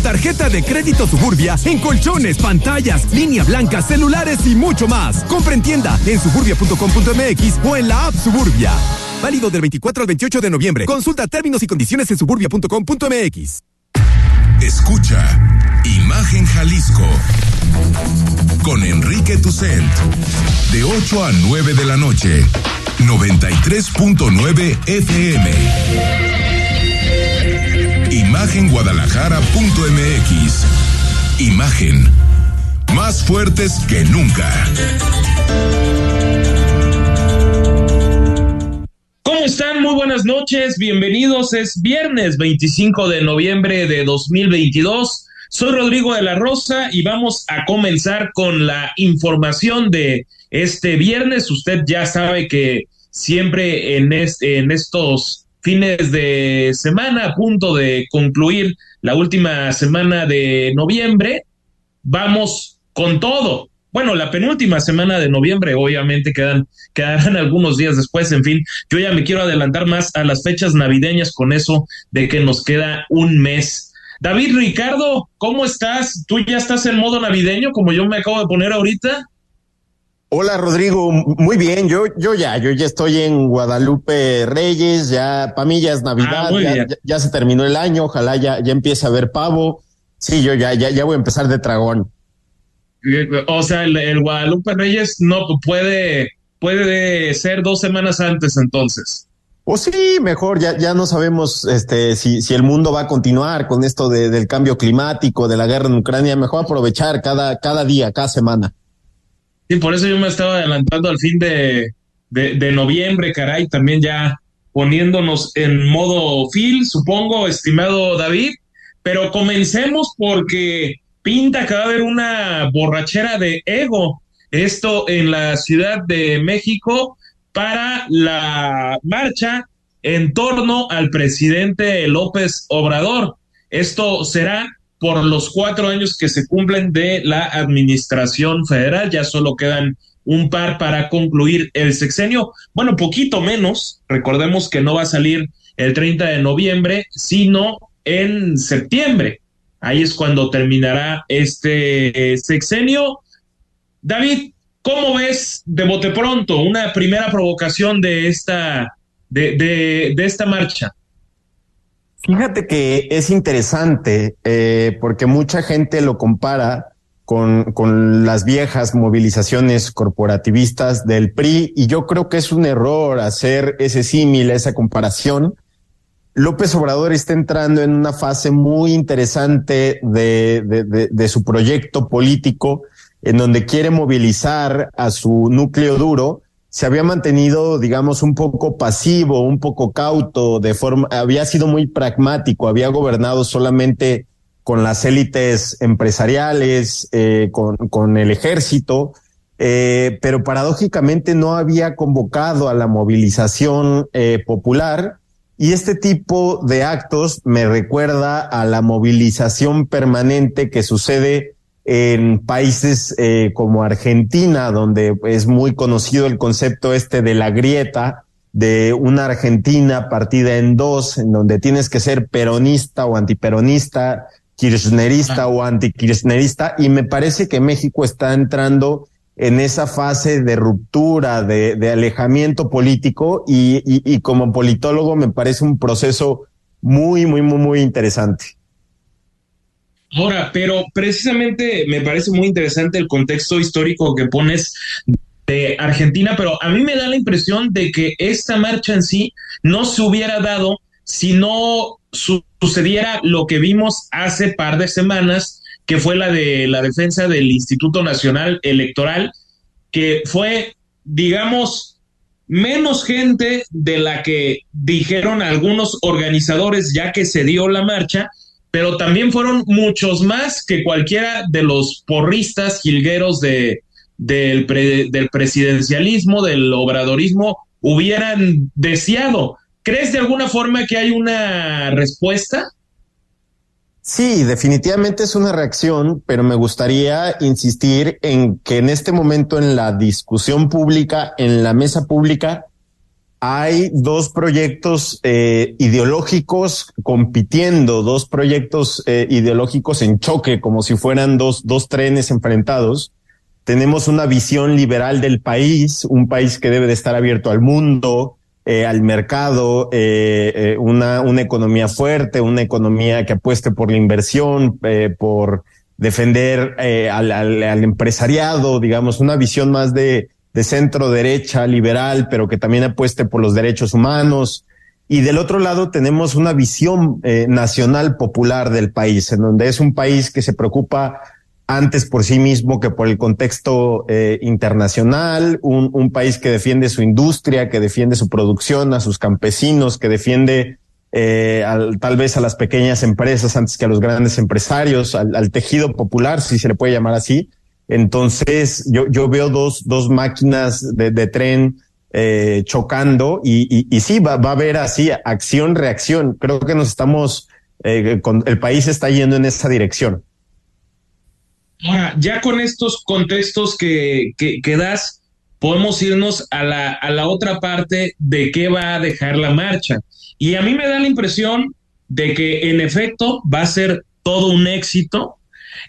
tarjeta de crédito Suburbia en colchones, pantallas, línea blanca, celulares y mucho más. Compra en tienda en suburbia.com.mx o en la app Suburbia. Válido del 24 al 28 de noviembre. Consulta términos y condiciones en suburbia.com.mx. Escucha Imagen Jalisco con Enrique Tucent de 8 a 9 de la noche 93.9 FM Imagenguadalajara.mx Imagen más fuertes que nunca. ¿Cómo están? Muy buenas noches, bienvenidos. Es viernes 25 de noviembre de 2022. Soy Rodrigo de la Rosa y vamos a comenzar con la información de este viernes. Usted ya sabe que siempre en, en estos fines de semana, a punto de concluir la última semana de noviembre, vamos con todo. Bueno, la penúltima semana de noviembre, obviamente quedan, quedarán algunos días después, en fin, yo ya me quiero adelantar más a las fechas navideñas con eso de que nos queda un mes. David Ricardo, ¿cómo estás? ¿Tú ya estás en modo navideño como yo me acabo de poner ahorita? Hola Rodrigo, muy bien, yo, yo ya, yo ya estoy en Guadalupe Reyes, ya para mí ya es Navidad, ah, ya, se terminó el año, ojalá ya, ya empiece a ver pavo. Sí, yo ya, ya, ya voy a empezar de dragón. O sea, el, Guadalupe Reyes no puede, puede ser dos semanas antes entonces. O sí, mejor, ya, ya no sabemos este, si, si el mundo va a continuar con esto de, del cambio climático, de la guerra en Ucrania, mejor aprovechar cada, cada día, cada semana. Sí, por eso yo me estaba adelantando al fin de, de, noviembre, caray, también ya poniéndonos en modo fil, supongo, estimado David. Pero comencemos porque pinta que va a haber una borrachera de ego. Esto en la Ciudad de México para la marcha en torno al presidente López Obrador. Esto será por los cuatro años que se cumplen de la administración federal. Ya solo quedan un par para concluir el sexenio. Bueno, poquito menos. Recordemos que no va a salir el 30 de noviembre, sino en septiembre. Ahí es cuando terminará este eh, sexenio. David, ¿cómo ves de bote pronto una primera provocación de esta, de, de, de esta marcha? Fíjate que es interesante eh, porque mucha gente lo compara con, con las viejas movilizaciones corporativistas del PRI y yo creo que es un error hacer ese símil, esa comparación. López Obrador está entrando en una fase muy interesante de, de, de su proyecto político en donde quiere movilizar a su núcleo duro se había mantenido, digamos, un poco pasivo, un poco cauto, de forma, había sido muy pragmático, había gobernado solamente con las élites empresariales, eh, con, con, el ejército, eh, pero paradójicamente no había convocado a la movilización eh, popular. Y este tipo de actos me recuerda a la movilización permanente que sucede en países eh, como Argentina, donde es muy conocido el concepto este de la grieta, de una Argentina partida en dos, en donde tienes que ser peronista o antiperonista, kirchnerista ah. o antikirchnerista, y me parece que México está entrando en esa fase de ruptura, de, de alejamiento político, y, y, y como politólogo me parece un proceso muy, muy, muy, muy interesante. Ahora, pero precisamente me parece muy interesante el contexto histórico que pones de Argentina, pero a mí me da la impresión de que esta marcha en sí no se hubiera dado si no sucediera lo que vimos hace par de semanas, que fue la de la defensa del Instituto Nacional Electoral, que fue, digamos, menos gente de la que dijeron algunos organizadores ya que se dio la marcha, pero también fueron muchos más que cualquiera de los porristas jilgueros de, del, del presidencialismo, del obradorismo, hubieran deseado. ¿Crees de alguna forma que hay una respuesta? Sí, definitivamente es una reacción, pero me gustaría insistir en que en este momento en la discusión pública, en la mesa pública, hay dos proyectos eh, ideológicos compitiendo, dos proyectos eh, ideológicos en choque, como si fueran dos, dos trenes enfrentados. Tenemos una visión liberal del país, un país que debe de estar abierto al mundo, eh, al mercado, una, una economía fuerte, una economía que apueste por la inversión, por defender al, al, al, empresariado, digamos, una visión más de, de centro derecha, liberal, pero que también apueste por los derechos humanos. Y del otro lado tenemos una visión eh, nacional popular del país, en donde es un país que se preocupa antes por sí mismo que por el contexto eh, internacional, un, un, país que defiende su industria, que defiende su producción, a sus campesinos, que defiende eh, al, tal vez a las pequeñas empresas antes que a los grandes empresarios, al, al, tejido popular, si se le puede llamar así. Entonces, yo, yo veo dos, dos máquinas de, tren eh, chocando y, y, sí, va, va, a haber así acción-reacción. Creo que nos estamos, eh, el país está yendo en esa dirección. Ahora, ya con estos contextos que, que, que, das, podemos irnos a la, a la otra parte de qué va a dejar la marcha. Y a mí me da la impresión de que en efecto va a ser todo un éxito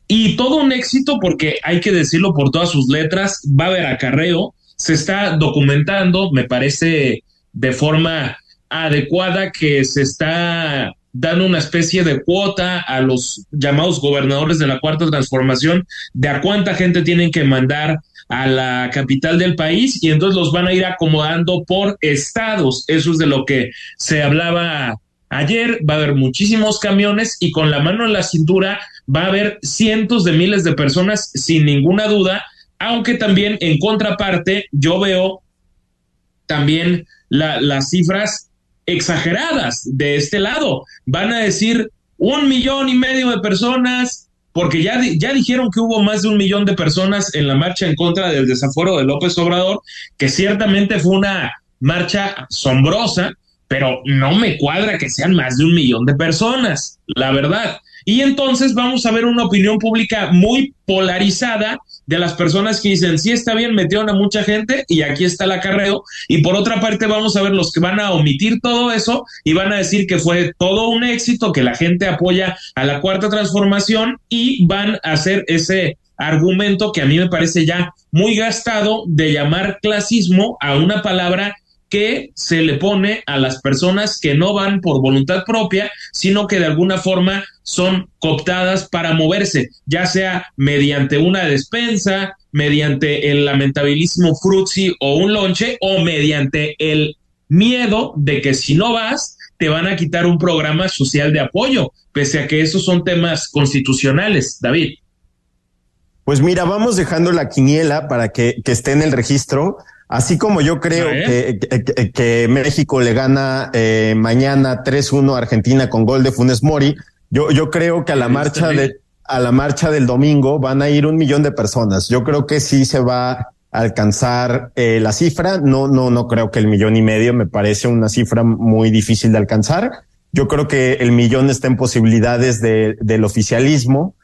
y todo un éxito porque hay que decirlo por todas sus letras, va a haber acarreo, se está documentando, me parece de forma adecuada que se está dando una especie de cuota a los llamados gobernadores de la cuarta transformación de a cuánta gente tienen que mandar a la capital del país y entonces los van a ir acomodando por estados. Eso es de lo que se hablaba ayer. Va a haber muchísimos camiones y con la mano en la cintura va a haber cientos de miles de personas sin ninguna duda, aunque también en contraparte yo veo también la, las cifras exageradas de este lado. Van a decir un millón y medio de personas, porque ya, ya dijeron que hubo más de un millón de personas en la marcha en contra del desafuero de López Obrador, que ciertamente fue una marcha asombrosa, pero no me cuadra que sean más de un millón de personas, la verdad. Y entonces vamos a ver una opinión pública muy polarizada de las personas que dicen, sí está bien, metieron a mucha gente y aquí está el acarreo. Y por otra parte vamos a ver los que van a omitir todo eso y van a decir que fue todo un éxito, que la gente apoya a la cuarta transformación y van a hacer ese argumento que a mí me parece ya muy gastado de llamar clasismo a una palabra que se le pone a las personas que no van por voluntad propia, sino que de alguna forma son cooptadas para moverse, ya sea mediante una despensa, mediante el lamentabilísimo frutzi o un lonche, o mediante el miedo de que si no vas, te van a quitar un programa social de apoyo, pese a que esos son temas constitucionales, David. Pues mira, vamos dejando la quiniela para que, que esté en el registro. Así como yo creo que, que, que, México le gana eh, mañana 3-1 a Argentina con gol de Funes Mori, yo, yo creo que a la marcha de, a la marcha del domingo van a ir un millón de personas. Yo creo que sí se va a alcanzar eh, la cifra. No, no, no creo que el millón y medio me parece una cifra muy difícil de alcanzar. Yo creo que el millón está en posibilidades de, del oficialismo.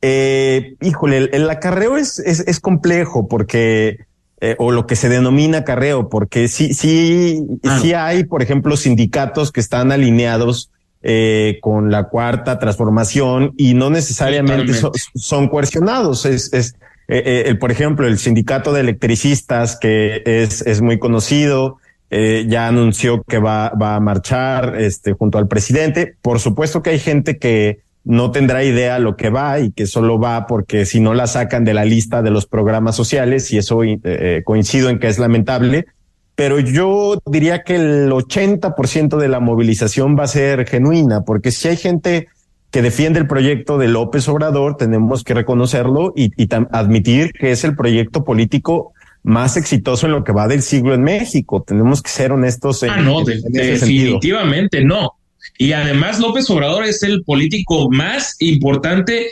Eh, híjole, el, el acarreo es, es, es complejo porque eh, o lo que se denomina carreo, porque sí, sí, ah. sí hay, por ejemplo, sindicatos que están alineados eh, con la cuarta transformación y no necesariamente son, son, coercionados. Es, es eh, el, por ejemplo, el sindicato de electricistas que es, es muy conocido, eh, ya anunció que va, va a marchar este, junto al presidente. Por supuesto que hay gente que no tendrá idea lo que va y que solo va porque si no la sacan de la lista de los programas sociales y eso eh, coincido en que es lamentable, pero yo diría que el 80% de la movilización va a ser genuina, porque si hay gente que defiende el proyecto de López Obrador, tenemos que reconocerlo y, y admitir que es el proyecto político más exitoso en lo que va del siglo en México. Tenemos que ser honestos. En, ah, no, de, en definitivamente sentido. no. Y además López Obrador es el político más importante,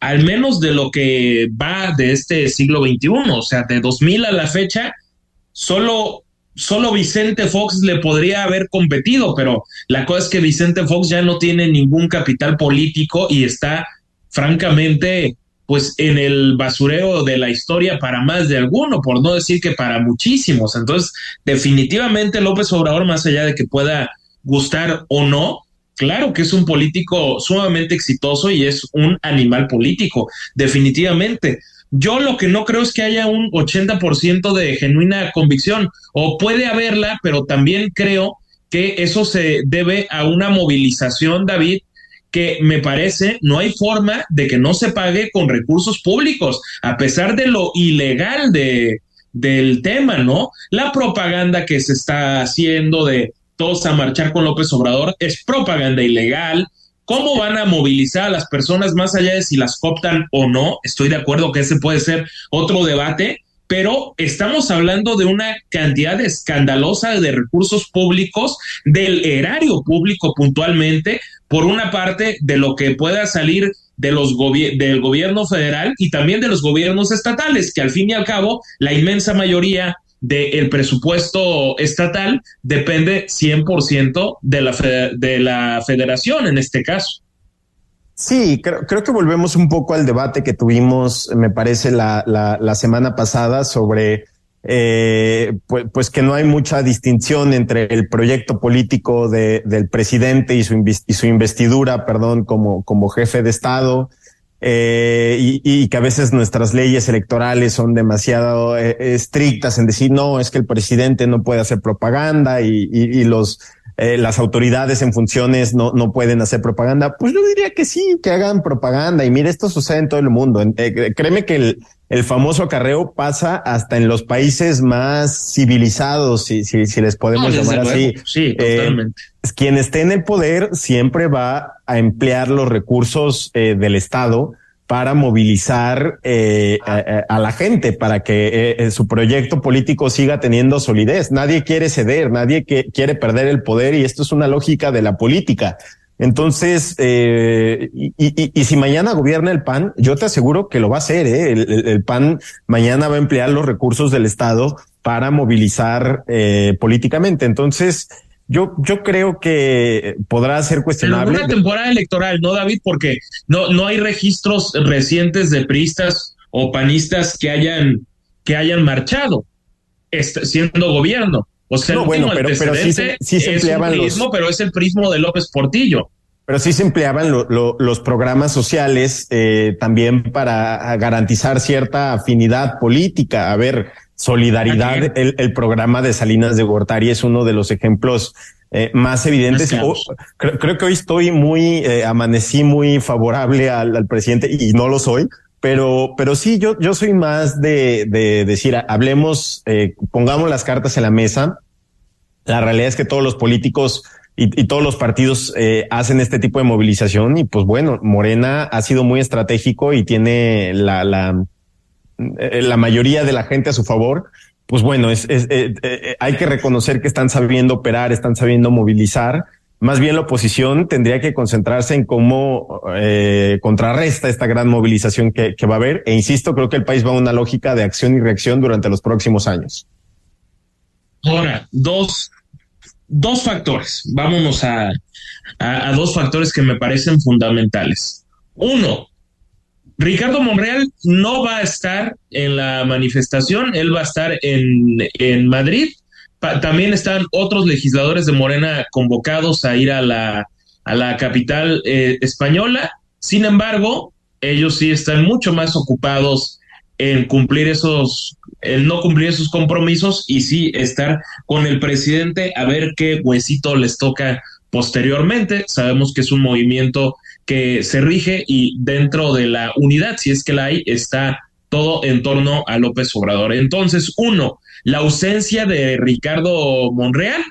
al menos de lo que va de este siglo XXI, o sea, de 2000 a la fecha, solo, solo Vicente Fox le podría haber competido, pero la cosa es que Vicente Fox ya no tiene ningún capital político y está francamente pues en el basurero de la historia para más de alguno, por no decir que para muchísimos. Entonces, definitivamente López Obrador, más allá de que pueda gustar o no, claro que es un político sumamente exitoso y es un animal político, definitivamente. Yo lo que no creo es que haya un 80% de genuina convicción, o puede haberla, pero también creo que eso se debe a una movilización, David, que me parece no hay forma de que no se pague con recursos públicos, a pesar de lo ilegal de, del tema, ¿no? La propaganda que se está haciendo de todos a marchar con López Obrador es propaganda ilegal. ¿Cómo van a movilizar a las personas más allá de si las cooptan o no? Estoy de acuerdo que ese puede ser otro debate, pero estamos hablando de una cantidad escandalosa de recursos públicos, del erario público puntualmente, por una parte de lo que pueda salir de los del gobierno federal y también de los gobiernos estatales, que al fin y al cabo la inmensa mayoría del presupuesto estatal depende 100% de la, de la federación en este caso. Sí, creo, creo, que volvemos un poco al debate que tuvimos, me parece, la, la, la semana pasada sobre eh, pues, pues, que no hay mucha distinción entre el proyecto político de, del presidente y su, y su investidura, perdón, como, como jefe de Estado. Eh, y, y, que a veces nuestras leyes electorales son demasiado eh, estrictas en decir, no, es que el presidente no puede hacer propaganda y, y los eh, las autoridades en funciones no, no pueden hacer propaganda, pues yo diría que sí, que hagan propaganda. Y mire, esto sucede en todo el mundo. Eh, créeme que el, el famoso acarreo pasa hasta en los países más civilizados, si, si, si les podemos llamar así. Sí, eh, totalmente. quien esté en el poder siempre va a emplear los recursos del Estado para movilizar eh, a, la gente, para que eh, eh, su proyecto político siga teniendo solidez. Nadie quiere ceder, nadie que, quiere perder el poder y esto es una lógica de la política. Entonces, eh, y, si mañana gobierna el PAN, yo te aseguro que lo va a hacer. ¿eh? El, el, el, PAN mañana va a emplear los recursos del Estado para movilizar políticamente. Entonces, yo, yo creo que podrá ser cuestionable. En una temporada electoral, ¿no, David? Porque no, no hay registros recientes de priistas o panistas que hayan, que hayan marchado siendo gobierno. O sea, no, bueno, pero, pero sí se, sí se empleaban es los... pero es el prismo de López Portillo. Pero sí se empleaban lo, lo, los programas sociales eh, también para garantizar cierta afinidad política. A ver, Solidaridad, el, el, programa de Salinas de Gortari es uno de los ejemplos eh, más evidentes. Oh, creo, creo, que hoy estoy muy, eh, amanecí muy favorable al, al, presidente y no lo soy, pero, pero sí, yo, yo soy más de, de decir, hablemos, eh, pongamos las cartas en la mesa. La realidad es que todos los políticos y, y todos los partidos eh, hacen este tipo de movilización y pues bueno, Morena ha sido muy estratégico y tiene la, la, la mayoría de la gente a su favor, pues bueno, eh, eh, hay que reconocer que están sabiendo operar, están sabiendo movilizar. Más bien la oposición tendría que concentrarse en cómo eh, contrarresta esta gran movilización que, va a haber. E insisto, creo que el país va a una lógica de acción y reacción durante los próximos años. Ahora, dos, dos factores. Vámonos a, a dos factores que me parecen fundamentales. Uno, Ricardo Monreal no va a estar en la manifestación, él va a estar en, en Madrid. También están otros legisladores de Morena convocados a ir a la, a la capital eh, española. Sin embargo, ellos sí están mucho más ocupados en cumplir esos, en no cumplir esos compromisos y sí estar con el presidente a ver qué huesito les toca posteriormente. Sabemos que es un movimiento que se rige y dentro de la unidad, si es que la hay, está todo en torno a López Obrador. Entonces, uno, la ausencia de Ricardo Monreal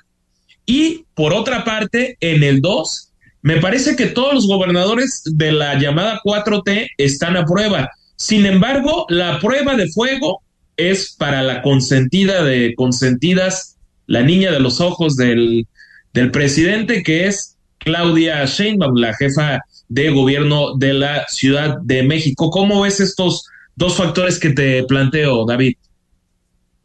y por otra parte, en el dos, me parece que todos los gobernadores de la llamada 4T están a prueba. Sin embargo, la prueba de fuego es para la consentida de consentidas, la niña de los ojos del, del presidente, que es Claudia Sheinbaum, la jefa de gobierno de la Ciudad de México. ¿Cómo ves estos dos factores que te planteo, David?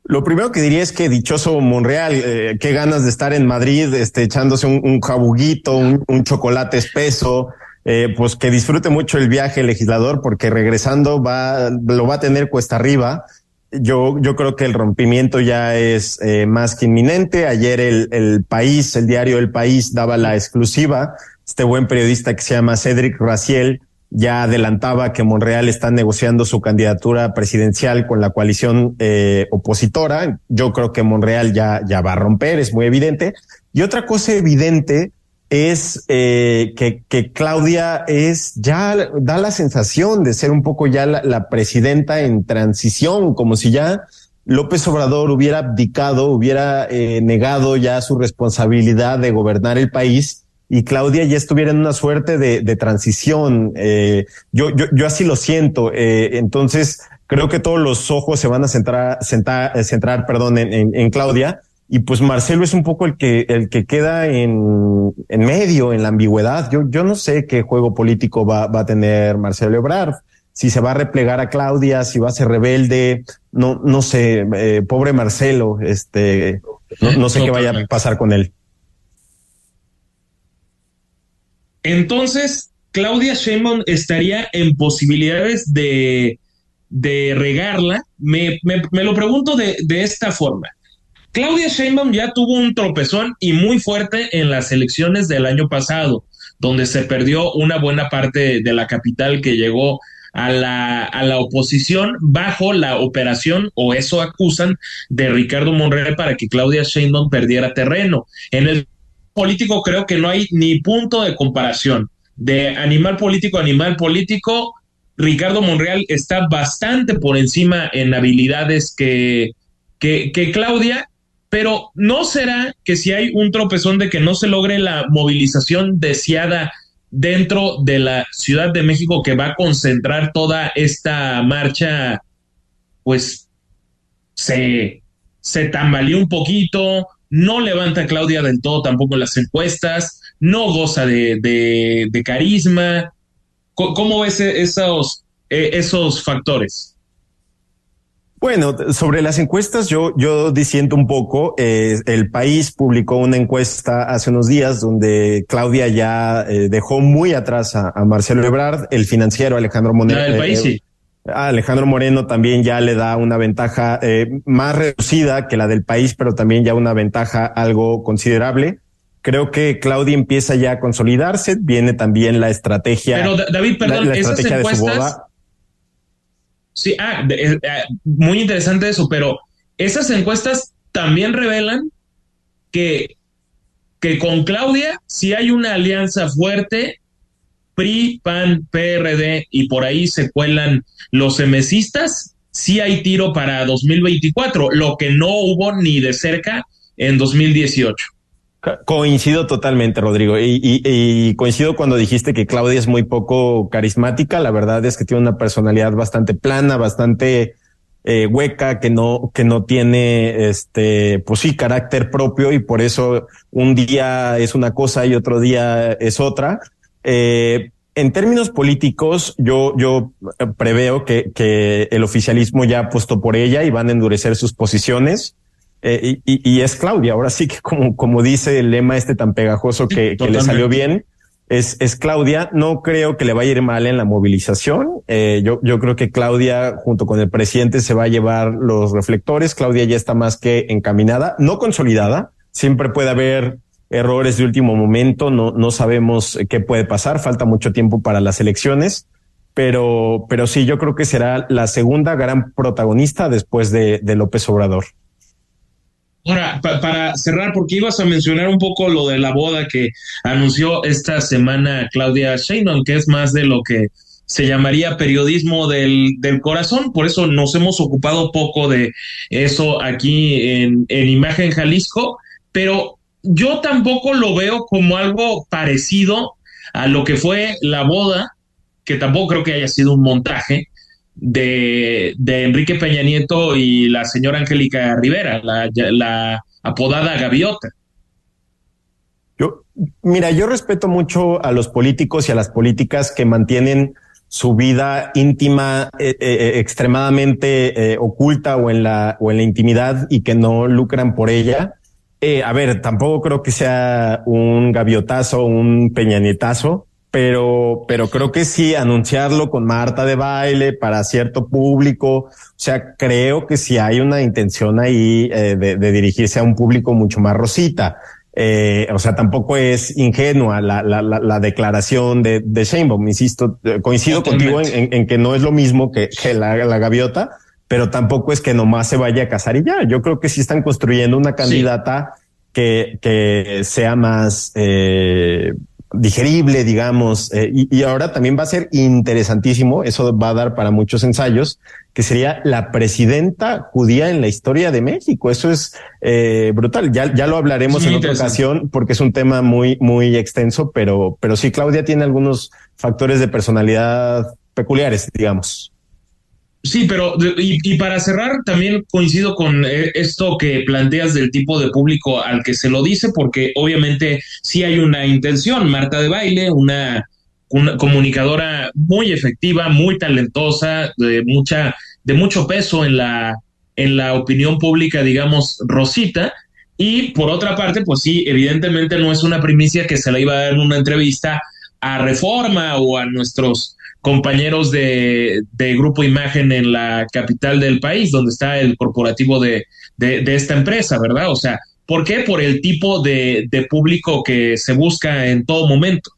Lo primero que diría es que dichoso Monreal, eh, qué ganas de estar en Madrid, este, echándose un, jabuguito, un, chocolate espeso, eh, pues que disfrute mucho el viaje legislador porque regresando va, lo va a tener cuesta arriba. Yo, yo creo que el rompimiento ya es eh, más que inminente. Ayer el, el país, el diario El País daba la exclusiva. Este buen periodista que se llama Cedric Raciel ya adelantaba que Monreal está negociando su candidatura presidencial con la coalición eh, opositora. Yo creo que Monreal ya, ya va a romper, es muy evidente. Y otra cosa evidente es eh, que, que Claudia es ya da la sensación de ser un poco ya la, la presidenta en transición, como si ya López Obrador hubiera abdicado, hubiera eh, negado ya su responsabilidad de gobernar el país y Claudia ya estuviera en una suerte de, de transición. Eh, yo, yo, yo así lo siento. Eh, entonces, creo que todos los ojos se van a centrar, centrar, centrar perdón, en, en, en, Claudia. Y pues Marcelo es un poco el que, el que queda en, en medio, en la ambigüedad. Yo, yo no sé qué juego político va, va a tener Marcelo Ebrard. Si se va a replegar a Claudia, si va a ser rebelde, no, no sé, eh, pobre Marcelo, este, no, no sé qué vaya a pasar con él. Entonces, Claudia Sheinbaum estaría en posibilidades de, regarla. Me, me, me, lo pregunto de, esta forma. Claudia Sheinbaum ya tuvo un tropezón y muy fuerte en las elecciones del año pasado, donde se perdió una buena parte de la capital que llegó a la, a la oposición bajo la operación, o eso acusan, de Ricardo Monreal para que Claudia Sheinbaum perdiera terreno. En el político creo que no hay ni punto de comparación. De animal político a animal político, Ricardo Monreal está bastante por encima en habilidades que, que, que Claudia, pero no será que si hay un tropezón de que no se logre la movilización deseada dentro de la Ciudad de México que va a concentrar toda esta marcha, pues se, se tambaleó un poquito, no levanta a Claudia del todo tampoco las encuestas, no goza de, de, de carisma. ¿Cómo ves esos, eh, esos factores? Bueno, sobre las encuestas, yo, yo disiento un poco. Eh, el país publicó una encuesta hace unos días donde Claudia ya eh, dejó muy atrás a, a, Marcelo Ebrard, el financiero Alejandro Monero. El país, sí. Alejandro Moreno también ya le da una ventaja eh, más reducida que la del país, pero también ya una ventaja algo considerable. Creo que Claudia empieza ya a consolidarse, viene también la estrategia. Pero David, perdón, la, la estrategia esas encuestas, de su boda. Sí, ah, de, eh, muy interesante eso, pero esas encuestas también revelan que, que con Claudia sí hay una alianza fuerte PRI, PAN, PRD y por ahí se cuelan los semesistas, sí hay tiro para 2024, lo que no hubo ni de cerca en 2018. Coincido totalmente, Rodrigo, y, y, y, coincido cuando dijiste que Claudia es muy poco carismática. La verdad es que tiene una personalidad bastante plana, bastante eh, hueca, que no, que no tiene, este, pues sí, carácter propio y por eso un día es una cosa y otro día es otra. Eh, en términos políticos, yo, yo preveo que, que el oficialismo ya apostó por ella y van a endurecer sus posiciones. Eh, y, y, es Claudia. Ahora sí que como, como dice el lema este tan pegajoso que, que le salió bien, es, es Claudia. No creo que le vaya a ir mal en la movilización. Eh, yo, yo creo que Claudia junto con el presidente se va a llevar los reflectores. Claudia ya está más que encaminada, no consolidada. Siempre puede haber errores de último momento, no, no sabemos qué puede pasar, falta mucho tiempo para las elecciones, pero, pero sí, yo creo que será la segunda gran protagonista después de, López Obrador. Ahora, pa para cerrar, porque ibas a mencionar un poco lo de la boda que anunció esta semana Claudia Sheinbaum, que es más de lo que se llamaría periodismo del, del corazón, por eso nos hemos ocupado poco de eso aquí en, en Imagen Jalisco, pero yo tampoco lo veo como algo parecido a lo que fue la boda, que tampoco creo que haya sido un montaje de, Enrique Peña Nieto y la señora Angélica Rivera, la, apodada Gaviota. Yo, mira, yo respeto mucho a los políticos y a las políticas que mantienen su vida íntima eh, eh, extremadamente eh, oculta o en la o en la intimidad y que no lucran por ella. Eh, a ver, tampoco creo que sea un gaviotazo, un peñanietazo, pero, pero creo que sí, anunciarlo con Marta de baile para cierto público. O sea, creo que sí hay una intención ahí eh, de, de, dirigirse a un público mucho más rosita. Eh, o sea, tampoco es ingenua la, la, la, la declaración de, de Sheinbaum. Insisto, eh, coincido Totalmente. contigo en, en, que no es lo mismo que, que la, la gaviota, pero tampoco es que nomás se vaya a casar y ya. Yo creo que sí están construyendo una candidata sí. que, que sea más eh, digerible, digamos, eh, y, y, ahora también va a ser interesantísimo, eso va a dar para muchos ensayos, que sería la presidenta judía en la historia de México. Eso es eh, brutal. Ya, ya lo hablaremos en otra ocasión porque es un tema muy, muy extenso, pero, pero sí, Claudia tiene algunos factores de personalidad peculiares, digamos. Sí, pero y, para cerrar, también coincido con eh, esto que planteas del tipo de público al que se lo dice, porque obviamente sí hay una intención. Marta de Baile, una, una comunicadora muy efectiva, muy talentosa, de mucha, de mucho peso en la, en la opinión pública, digamos, Rosita. Y por otra parte, pues sí, evidentemente no es una primicia que se le iba a dar en una entrevista a Reforma o a nuestros compañeros de, Grupo Imagen en la capital del país, donde está el corporativo de, de, esta empresa, ¿verdad? O sea, ¿por qué? Por el tipo de, público que se busca en todo momento.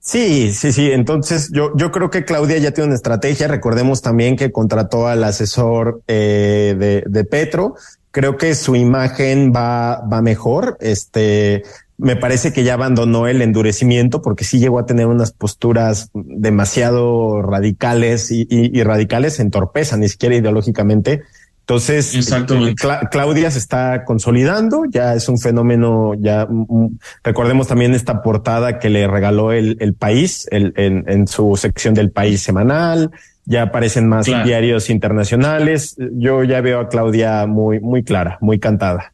Sí, sí, sí. Entonces yo, yo creo que Claudia ya tiene una estrategia. Recordemos también que contrató al asesor eh, de, de Petro. Creo que su imagen va, va mejor. Este, me parece que ya abandonó el endurecimiento porque sí llegó a tener unas posturas demasiado radicales y, y, y radicales entorpezan, ni siquiera ideológicamente. Entonces, Cla Claudia se está consolidando, ya es un fenómeno, ya mm, recordemos también esta portada que le regaló el, el país el, en, en, su sección del país semanal, ya aparecen más claro. diarios internacionales. Yo ya veo a Claudia muy, muy clara, muy cantada.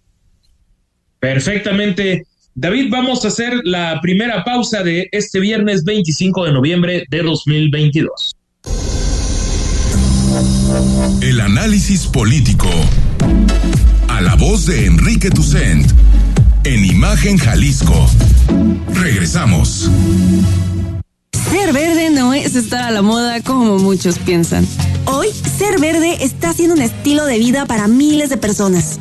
Perfectamente. David, vamos a hacer la primera pausa de este viernes 25 de noviembre de 2022. El análisis político. A la voz de Enrique Tucent. En Imagen Jalisco. Regresamos. Ser verde no es estar a la moda como muchos piensan. Hoy, ser verde está siendo un estilo de vida para miles de personas.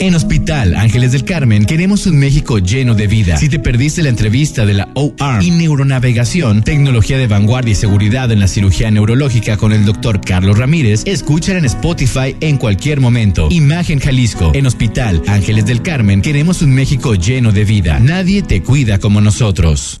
En Hospital Ángeles del Carmen queremos un México lleno de vida. Si te perdiste la entrevista de la OR y neuronavegación, tecnología de vanguardia y seguridad en la cirugía neurológica con el doctor Carlos Ramírez, escúchala en Spotify en cualquier momento. Imagen Jalisco. En Hospital Ángeles del Carmen queremos un México lleno de vida. Nadie te cuida como nosotros.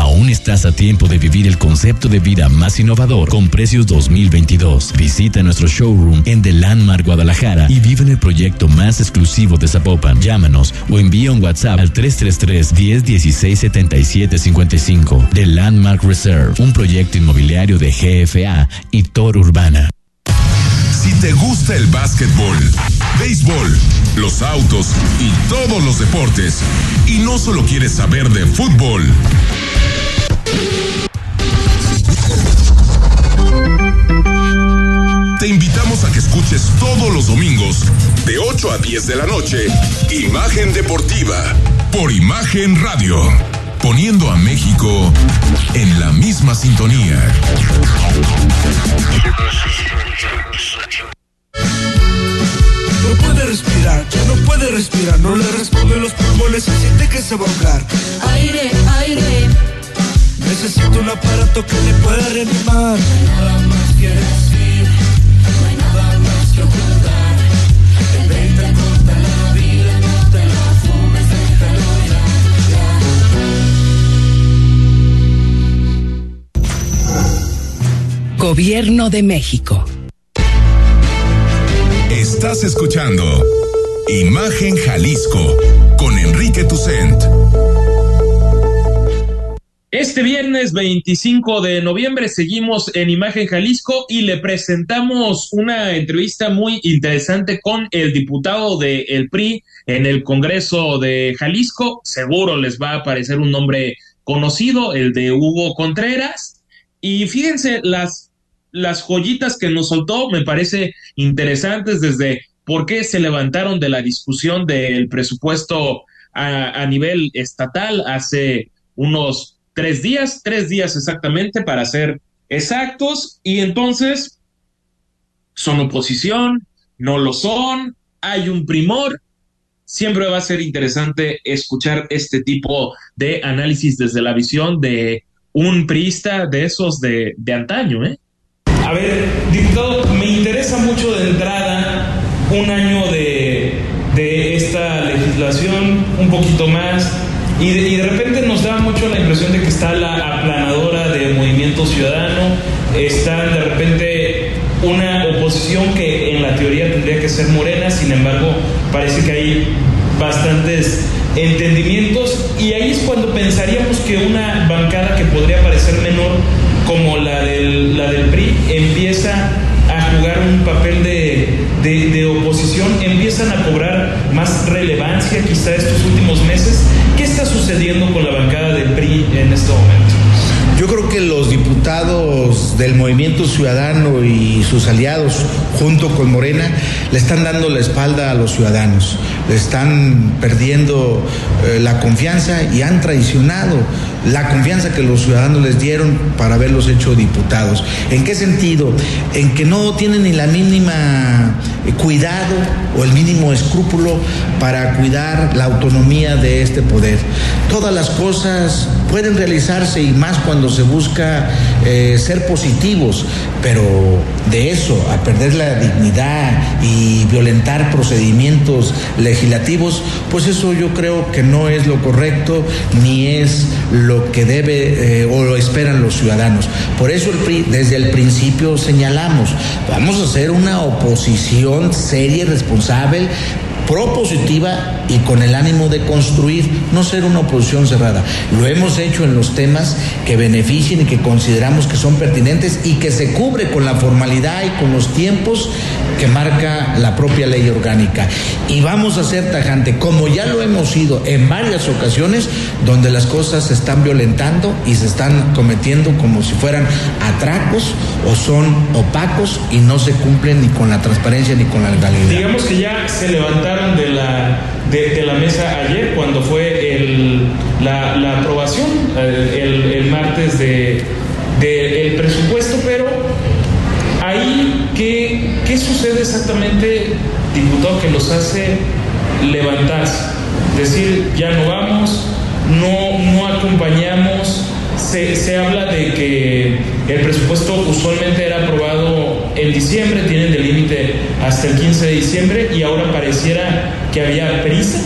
Aún estás a tiempo de vivir el concepto de vida más innovador con precios 2022. Visita nuestro showroom en The Landmark Guadalajara y vive en el proyecto más exclusivo de Zapopan. Llámanos o envía un WhatsApp al 333 1016 7755. The Landmark Reserve, un proyecto inmobiliario de GFA y Tor Urbana. Si te gusta el básquetbol, béisbol, los autos y todos los deportes, y no solo quieres saber de fútbol, te invitamos a que escuches todos los domingos, de 8 a 10 de la noche, Imagen Deportiva, por Imagen Radio, poniendo a México en la misma sintonía. No puede respirar, ya no puede respirar, no le responde los pulmones, se siente que se va a ahogar. Aire, aire Necesito un aparato que le pueda reanimar. Nada más que decir, no hay nada más que ocultar. El 20 corta la vida, no te la fumes, déjalo ya. Gobierno de México. Estás escuchando Imagen Jalisco con Enrique Tucent. Este viernes 25 de noviembre seguimos en Imagen Jalisco y le presentamos una entrevista muy interesante con el diputado del el PRI en el Congreso de Jalisco. Seguro les va a aparecer un nombre conocido, el de Hugo Contreras. Y fíjense las, las joyitas que nos soltó, me parece interesantes desde por qué se levantaron de la discusión del presupuesto a, a nivel estatal hace unos tres días, tres días exactamente para ser exactos, y entonces son oposición, no lo son, hay un primor. Siempre va a ser interesante escuchar este tipo de análisis desde la visión de un priista de esos de, de antaño, ¿eh? A ver, diputado, me interesa mucho de entrada un año de, de esta legislación, un poquito más, y de, y de, repente nos da mucho la impresión de que está la aplanadora de Movimiento Ciudadano, está de repente una oposición que en la teoría tendría que ser morena, sin embargo parece que hay bastantes entendimientos y ahí es cuando pensaríamos que una bancada que podría parecer menor como la del, la del PRI empieza a jugar un papel de, de, de, oposición, empiezan a cobrar más relevancia quizá estos últimos meses. ¿Qué está sucediendo con la bancada del PRI en este momento? Yo creo que los diputados del Movimiento Ciudadano y sus aliados, junto con Morena, le están dando la espalda a los ciudadanos, le están perdiendo eh, la confianza y han traicionado la confianza que los ciudadanos les dieron para haberlos hecho diputados. ¿En qué sentido? En que no tienen ni la mínima cuidado o el mínimo escrúpulo para cuidar la autonomía de este poder. Todas las cosas pueden realizarse y más cuando se busca eh, ser positivos, pero de eso, a perder la dignidad y violentar procedimientos legislativos, pues eso yo creo que no es lo correcto ni es lo que debe eh, o lo esperan los ciudadanos. Por eso desde el principio señalamos, vamos a hacer una oposición seria y responsable propositiva y con el ánimo de construir, no ser una oposición cerrada. Lo hemos hecho en los temas que beneficien y que consideramos que son pertinentes y que se cubre con la formalidad y con los tiempos que marca la propia ley orgánica. Y vamos a ser tajante, como ya lo hemos sido en varias ocasiones, donde las cosas se están violentando y se están cometiendo como si fueran atracos o son opacos y no se cumplen ni con la transparencia ni con la legalidad. Digamos que ya se levantaron de la, de, la mesa ayer cuando fue el, la, la, aprobación el, el martes de, de, presupuesto, pero ahí ¿qué, qué sucede exactamente, diputado, que los hace levantarse? Decir, ya no vamos, no, no acompañamos. Se, se, habla de que el presupuesto usualmente era aprobado en diciembre, tienen de límite hasta el 15 de diciembre y ahora pareciera que había prisa.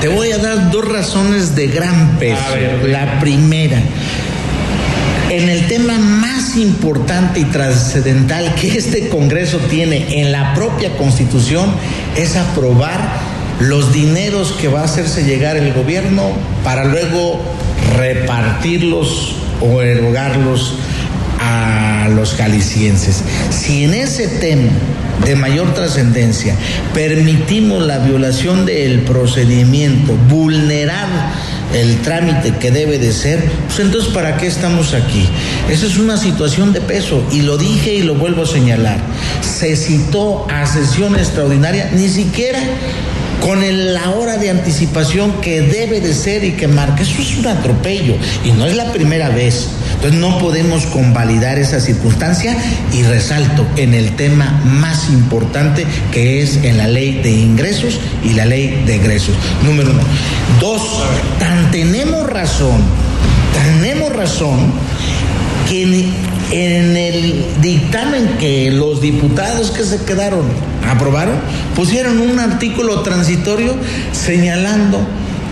Te voy a dar dos razones de gran peso. Ver, La primera, en el tema más importante y trascendental que este Congreso tiene en la propia Constitución es aprobar los dineros que va a hacerse llegar el gobierno para luego repartirlos o erogarlos a los jaliscienses. Si en ese tema de mayor trascendencia permitimos la violación del procedimiento, vulnerar el trámite que debe de ser, pues entonces ¿para qué estamos aquí? Esa es una situación de peso y lo dije y lo vuelvo a señalar. se citó a sesión extraordinaria, ni siquiera con la hora de anticipación que debe de ser y que marca. Eso es un atropello y no es la primera vez. Entonces no podemos convalidar esa circunstancia y resalto en el tema más importante que es en la ley de ingresos y la ley de egresos. Número uno. Dos, tan tenemos razón, tenemos razón que en, el dictamen que los diputados que se quedaron aprobaron, pusieron un artículo transitorio señalando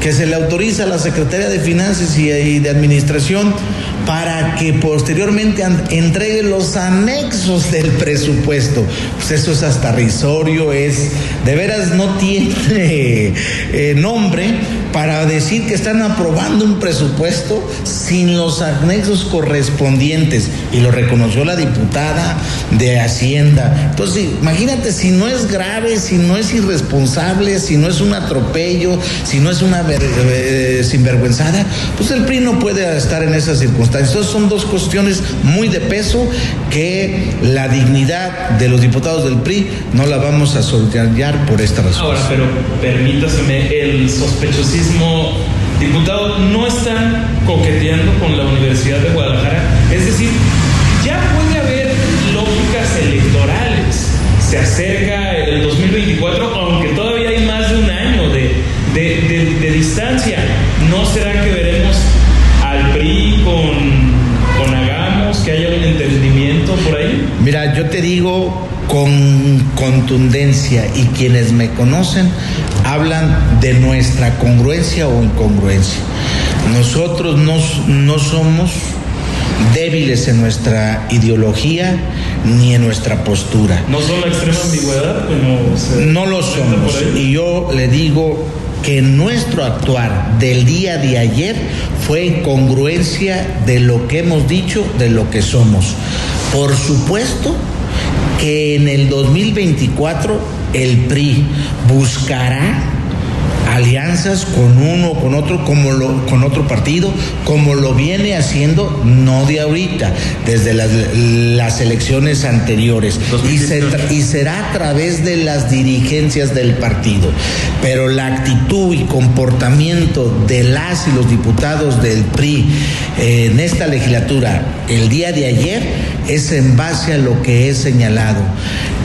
que se le autoriza a la Secretaría de Finanzas y, de Administración para que posteriormente entregue los anexos del presupuesto. Pues eso es hasta risorio, es de veras no tiene eh, nombre para decir que están aprobando un presupuesto sin los anexos correspondientes y lo reconoció la diputada de Hacienda. Entonces, imagínate si no es grave, si no es irresponsable, si no es un atropello, si no es una eh, sinvergüenzada, pues el PRI no puede estar en esas circunstancias. Entonces, son dos cuestiones muy de peso que la dignidad de los diputados del PRI no la vamos a soltar por esta razón. Ahora, pero permítaseme, el sospechosismo, diputado, no están coqueteando con la Universidad de Guadalajara. Es decir, ya puede haber lógicas electorales. Se acerca el 2024, aunque todavía hay más de un año de, de, de- distancia. ¿No será que veremos al PRI con, con Hagamos, que haya un entendimiento por ahí? Mira, yo te digo con contundencia y quienes me conocen hablan de nuestra congruencia o incongruencia. Nosotros no, no somos débiles en nuestra ideología ni en nuestra postura. ¿No son la extrema ambigüedad No lo somos. Y yo le digo que nuestro actuar del día de ayer fue en congruencia de lo que hemos dicho, de lo que somos. Por supuesto que en el 2024 el PRI buscará alianzas con uno con otro como lo con otro partido como lo viene haciendo no de ahorita desde las, las elecciones anteriores. Y, se tra- y será a través de las dirigencias del partido. Pero la actitud y comportamiento de las y los diputados del PRI eh, en esta legislatura el día de ayer es en base a lo que he señalado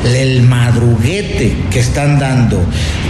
el madruguete que están dando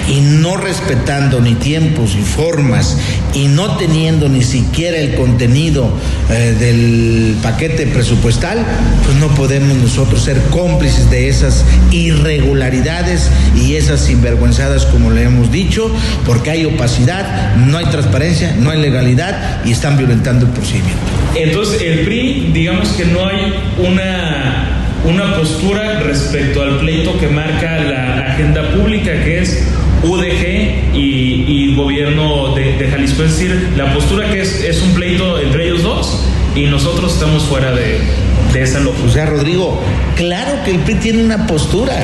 y no respetando ni tiempos y formas y no teniendo ni siquiera el contenido eh, del paquete presupuestal, pues no podemos nosotros ser cómplices de esas irregularidades y esas sinvergüenzadas como le hemos dicho, porque hay opacidad, no hay transparencia, no hay legalidad y están violentando el procedimiento. Entonces, el PRI, digamos que no hay una, una postura respecto al pleito que marca la agenda pública, que es UDG y, gobierno de, Jalisco. Es decir, la postura que es, es un pleito entre ellos dos y nosotros estamos fuera de, de esa lógica. O sea, Rodrigo, claro que el PRI tiene una postura.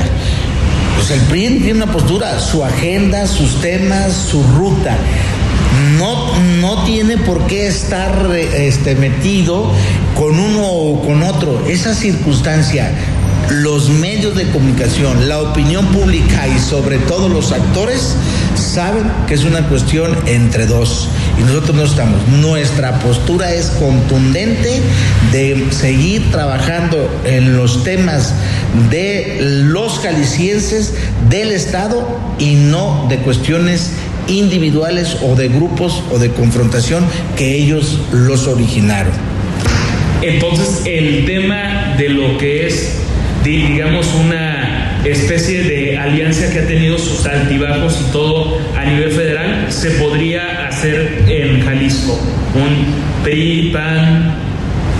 Pues el PRI tiene una postura, su agenda, sus temas, su ruta. No, no tiene por qué estar este, metido con uno o con otro. Esa circunstancia, los medios de comunicación, la opinión pública y sobre todo los actores saben que es una cuestión entre dos y nosotros no estamos. Nuestra postura es contundente de seguir trabajando en los temas de los jaliscienses, del Estado y no de cuestiones individuales o de grupos o de confrontación que ellos los originaron. Entonces, el tema de lo que es, di- digamos, una especie de alianza que ha tenido sus altibajos y todo a nivel federal, se podría hacer en Jalisco. Un PRI, PAN,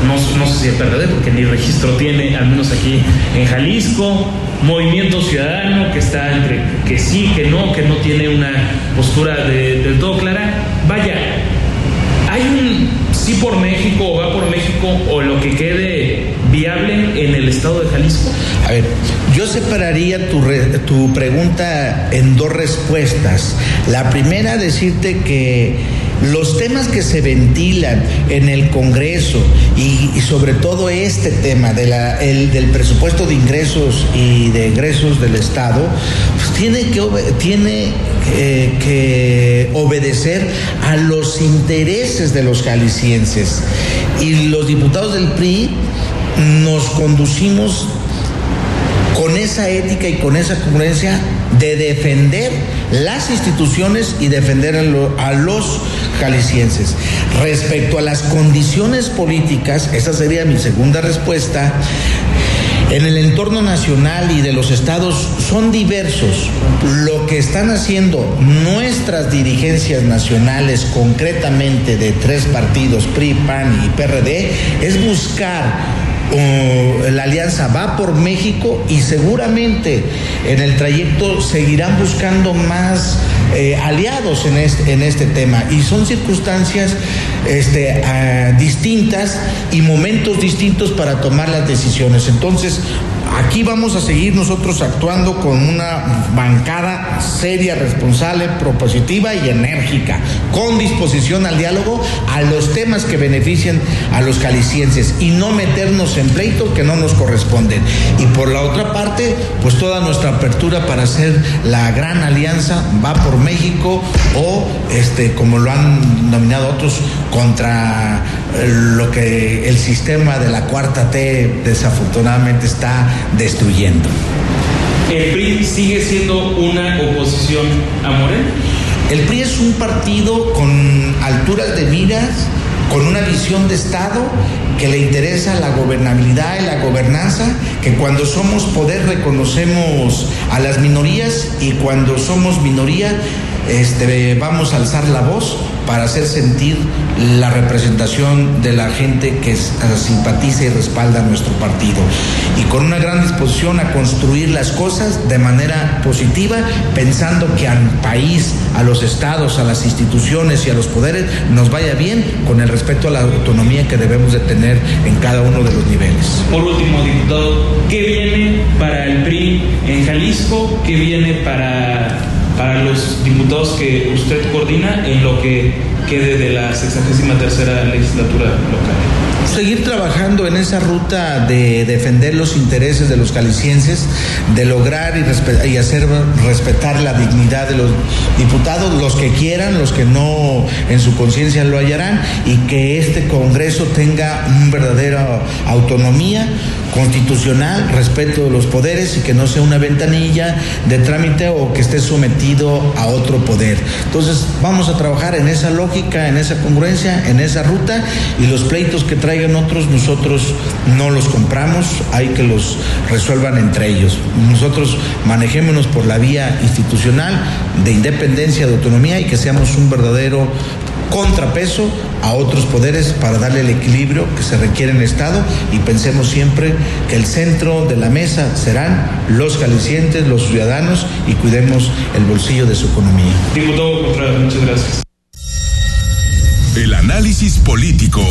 no, sé si el PRD, porque ni registro tiene, al menos aquí en Jalisco. Movimiento Ciudadano, que está entre que sí, que no, que no tiene una postura de- todo clara. Vaya, ¿Hay un sí por México o va por México o lo que quede viable en el estado de Jalisco? A ver, yo separaría tu, re- tu pregunta en dos respuestas. La primera, decirte que los temas que se ventilan en el Congreso y, sobre todo este tema de del presupuesto de ingresos y de egresos del Estado, pues tiene que, tiene eh, que obedecer a los intereses de los jaliscienses. Y los diputados del PRI nos conducimos con esa ética y con esa congruencia de defender las instituciones y defender a, los jaliscienses. Respecto a las condiciones políticas, esa sería mi segunda respuesta, en el entorno nacional y de los estados son diversos. Lo que están haciendo nuestras dirigencias nacionales, concretamente de tres partidos, PRI, PAN y PRD, es buscar La alianza va por México y seguramente en el trayecto seguirán buscando más eh, aliados en este, en este tema y son circunstancias este, uh, distintas y momentos distintos para tomar las decisiones. Entonces, aquí vamos a seguir nosotros actuando con una bancada seria, responsable, propositiva y enérgica, con disposición al diálogo a los temas que benefician a los calicienses y no meternos en pleito que no nos corresponden. Y por la otra parte, pues toda nuestra apertura para hacer la gran alianza va por México o este como lo han nominado otros contra lo que el sistema de la cuarta T desafortunadamente está destruyendo. ¿El PRI sigue siendo una oposición a Morena? El PRI es un partido con alturas de miras, con una visión de Estado que le interesa la gobernabilidad y la gobernanza, que cuando somos poder reconocemos a las minorías y cuando somos minoría este, vamos a alzar la voz para hacer sentir la representación de la gente que simpatiza y respalda a nuestro partido. Y con una gran disposición a construir las cosas de manera positiva, pensando que al país, a los estados, a las instituciones y a los poderes nos vaya bien con el respeto a la autonomía que debemos de tener en cada uno de los niveles. Por último, diputado, ¿qué viene para el PRI en Jalisco? ¿Qué viene para para los diputados que usted coordina en lo que quede de la 63 tercera legislatura local? Seguir trabajando en esa ruta de defender los intereses de los calicienses, de lograr y, y, hacer respetar la dignidad de los diputados, los que quieran, los que no en su conciencia lo hallarán, y que este Congreso tenga una verdadera autonomía constitucional, respeto de los poderes y que no sea una ventanilla de trámite o que esté sometido a otro poder. Entonces vamos a trabajar en esa lógica, en esa congruencia, en esa ruta y los pleitos que traigan otros nosotros no los compramos, hay que los resuelvan entre ellos. Nosotros manejémonos por la vía institucional de independencia, de autonomía y que seamos un verdadero contrapeso a otros poderes para darle el equilibrio que se requiere en el Estado y pensemos siempre que el centro de la mesa serán los calicientes, los ciudadanos y cuidemos el bolsillo de su economía. Diputado Contreras, muchas gracias. El análisis político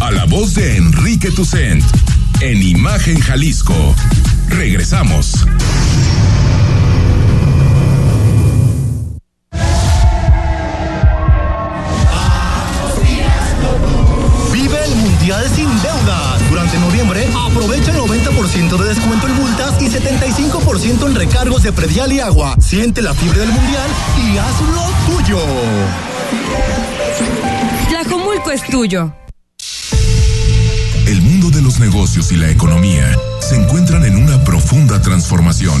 a la voz de Enrique Tucent en Imagen Jalisco. Regresamos. 90% de descuento en multas y 75% en recargos de predial y agua. Siente la fiebre del mundial y hazlo tuyo. Tlajomulco es tuyo. El mundo de los negocios y la economía se encuentran en una profunda transformación.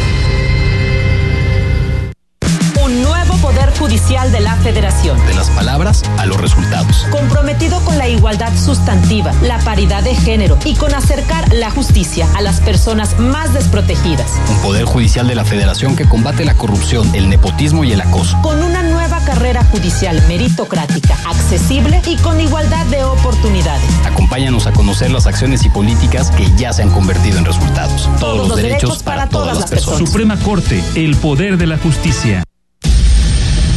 Judicial de la Federación. De las palabras a los resultados. Comprometido con la igualdad sustantiva, la paridad de género y con acercar la justicia a las personas más desprotegidas. Un Poder Judicial de la Federación que combate la corrupción, el nepotismo y el acoso. Con una nueva carrera judicial meritocrática, accesible y con igualdad de oportunidades. Acompáñanos a conocer las acciones y políticas que ya se han convertido en resultados. Todos, los, derechos, para, todas, las personas. Suprema Corte, el poder de la justicia.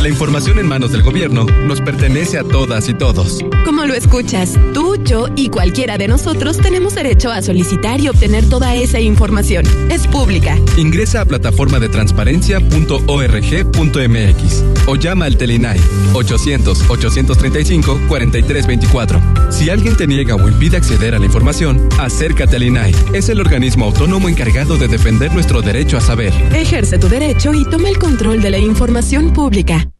La información en manos del gobierno nos pertenece a todas y todos. Como lo escuchas, tú, yo y cualquiera de nosotros tenemos derecho a solicitar y obtener toda esa información. Es pública. Ingresa a plataforma de transparencia.org.mx o llama al Telinai 800-835-4324. Si alguien te niega o impide acceder a la información, acércate al INAI. Es el organismo autónomo encargado de defender nuestro derecho a saber. Ejerce tu derecho y toma el control de la información pública.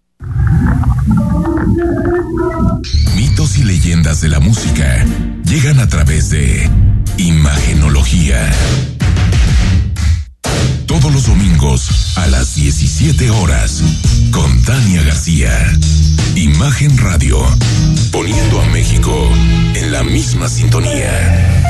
Mitos y leyendas de la música llegan a través de Imagenología. Todos los domingos a las 17 horas con Tania García. Imagen Radio, poniendo a México en la misma sintonía.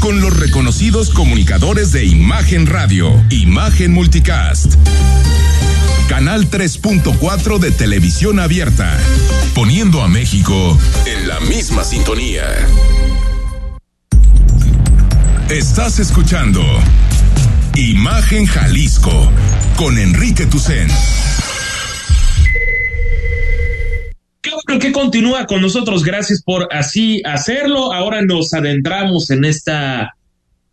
Con los reconocidos comunicadores de Imagen Radio, Imagen Multicast. Canal 3.4 de televisión abierta, poniendo a México en la misma sintonía. Estás escuchando Imagen Jalisco con Enrique Tucen. Que continúa con nosotros, gracias por así hacerlo. Ahora nos adentramos en esta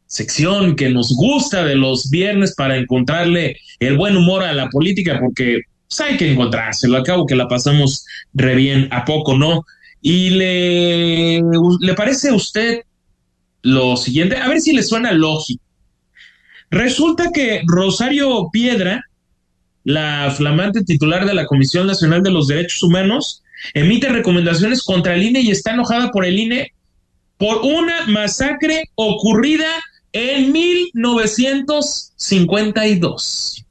sección que nos gusta de los viernes para encontrarle el buen humor a la política, porque pues, hay que encontrárselo. Acabo que la pasamos re bien, a poco, ¿no? Y le, le parece a usted lo siguiente, a ver si le suena lógico. Resulta que Rosario Piedra, la flamante titular de la Comisión Nacional de los Derechos Humanos, emite recomendaciones contra el INE y está enojada por el INE por una masacre ocurrida en 1952.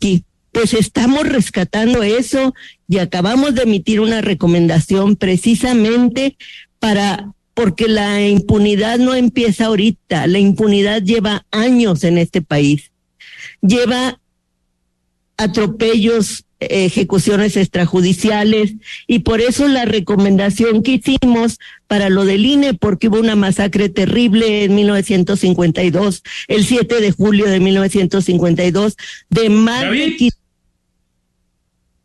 Y pues estamos rescatando eso y acabamos de emitir una recomendación precisamente para porque la impunidad no empieza ahorita, la impunidad lleva años en este país. Lleva atropellos ejecuciones extrajudiciales y por eso la recomendación que hicimos para lo del INE, porque hubo una masacre terrible en 1952, el 7 de julio de 1952, de más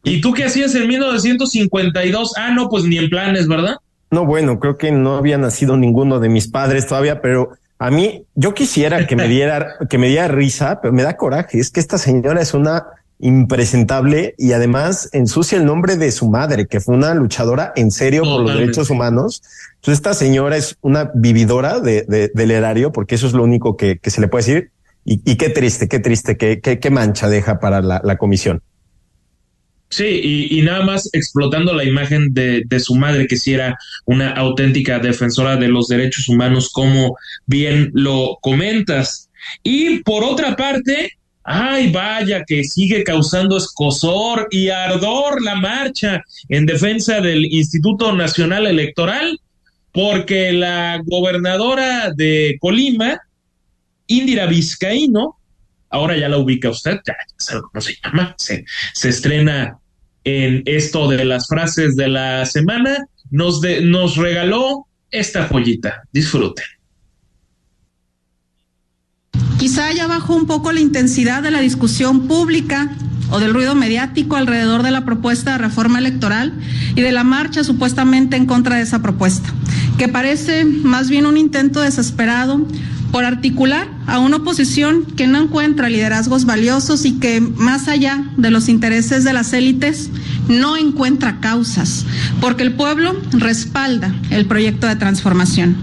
¿Y tú qué hacías en 1952? Ah, no, pues ni en planes, ¿verdad? No, bueno, creo que no había nacido ninguno de mis padres todavía, pero a mí yo quisiera que me diera que me diera risa, pero me da coraje. Es que esta señora es una impresentable y además ensucia el nombre de su madre, que fue una luchadora en serio por los derechos humanos. Entonces, esta señora es una vividora de, del erario, porque eso es lo único que, se le puede decir. Y, qué triste, qué triste, qué, qué, mancha deja para la, comisión. Sí, y, nada más explotando la imagen de, de, su madre, que si era una auténtica defensora de los derechos humanos, como bien lo comentas. Y por otra parte, Ay, vaya que sigue causando escosor y ardor la marcha en defensa del Instituto Nacional Electoral, porque la gobernadora de Colima, Indira Vizcaíno, ahora ya la ubica usted, ya, sabe cómo se llama, se, se estrena en esto de las frases de la semana, nos, de, nos regaló esta joyita. Disfruten. Quizá ya bajó un poco la intensidad de la discusión pública o del ruido mediático alrededor de la propuesta de reforma electoral y de la marcha supuestamente en contra de esa propuesta, que parece más bien un intento desesperado por articular a una oposición que no encuentra liderazgos valiosos y que, más allá de los intereses de las élites, no encuentra causas, porque el pueblo respalda el proyecto de transformación.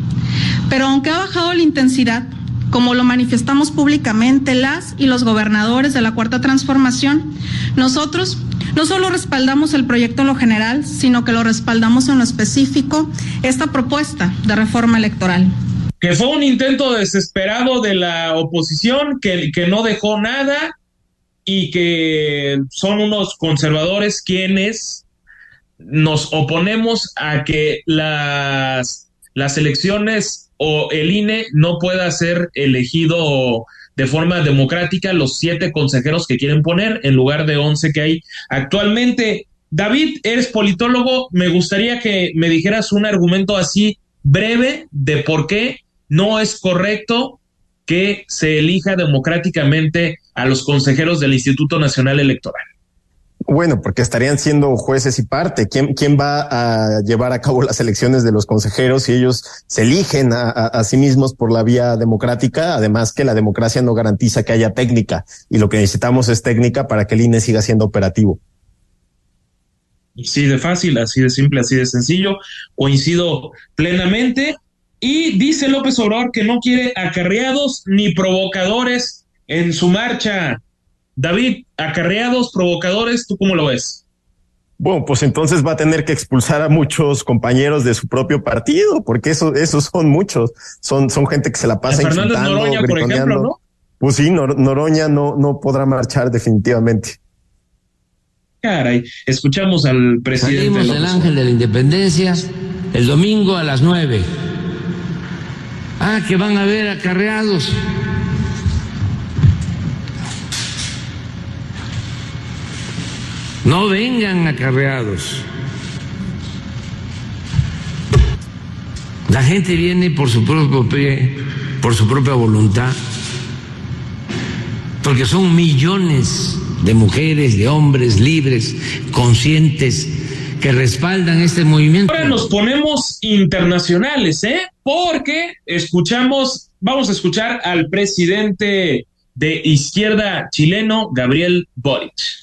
Pero aunque ha bajado la intensidad, como lo manifestamos públicamente las y los gobernadores de la Cuarta Transformación, nosotros no solo respaldamos el proyecto en lo general, sino que lo respaldamos en lo específico, esta propuesta de reforma electoral. Que fue un intento desesperado de la oposición que, que no dejó nada y que son unos conservadores quienes nos oponemos a que las, las elecciones o el INE no pueda ser elegido de forma democrática los siete consejeros que quieren poner en lugar de once que hay actualmente. David, eres politólogo, me gustaría que me dijeras un argumento así breve de por qué no es correcto que se elija democráticamente a los consejeros del Instituto Nacional Electoral. Bueno, porque estarían siendo jueces y parte. ¿Quién, quién va a llevar a cabo las elecciones de los consejeros si ellos se eligen a, a, a, sí mismos por la vía democrática? Además que la democracia no garantiza que haya técnica y lo que necesitamos es técnica para que el INE siga siendo operativo. Así de fácil, así de simple, así de sencillo. Coincido plenamente. Y dice López Obrador que no quiere acarreados ni provocadores en su marcha. David, acarreados, provocadores, ¿tú cómo lo ves? Bueno, pues entonces va a tener que expulsar a muchos compañeros de su propio partido, porque eso, esos son muchos, son, son gente que se la pasa Fernández Noroña, por ejemplo, ¿no? Pues sí, Nor Noroña no, no podrá marchar definitivamente. Caray, escuchamos al presidente. Salimos del Ángel de la Independencia el domingo a las nueve. Ah, que van a ver acarreados. No vengan acarreados. La gente viene por su propio pie, por su propia voluntad, porque son millones de mujeres, de hombres libres, conscientes, que respaldan este movimiento. Ahora nos ponemos internacionales, ¿eh? Porque escuchamos, vamos a escuchar al presidente de izquierda chileno, Gabriel Boric.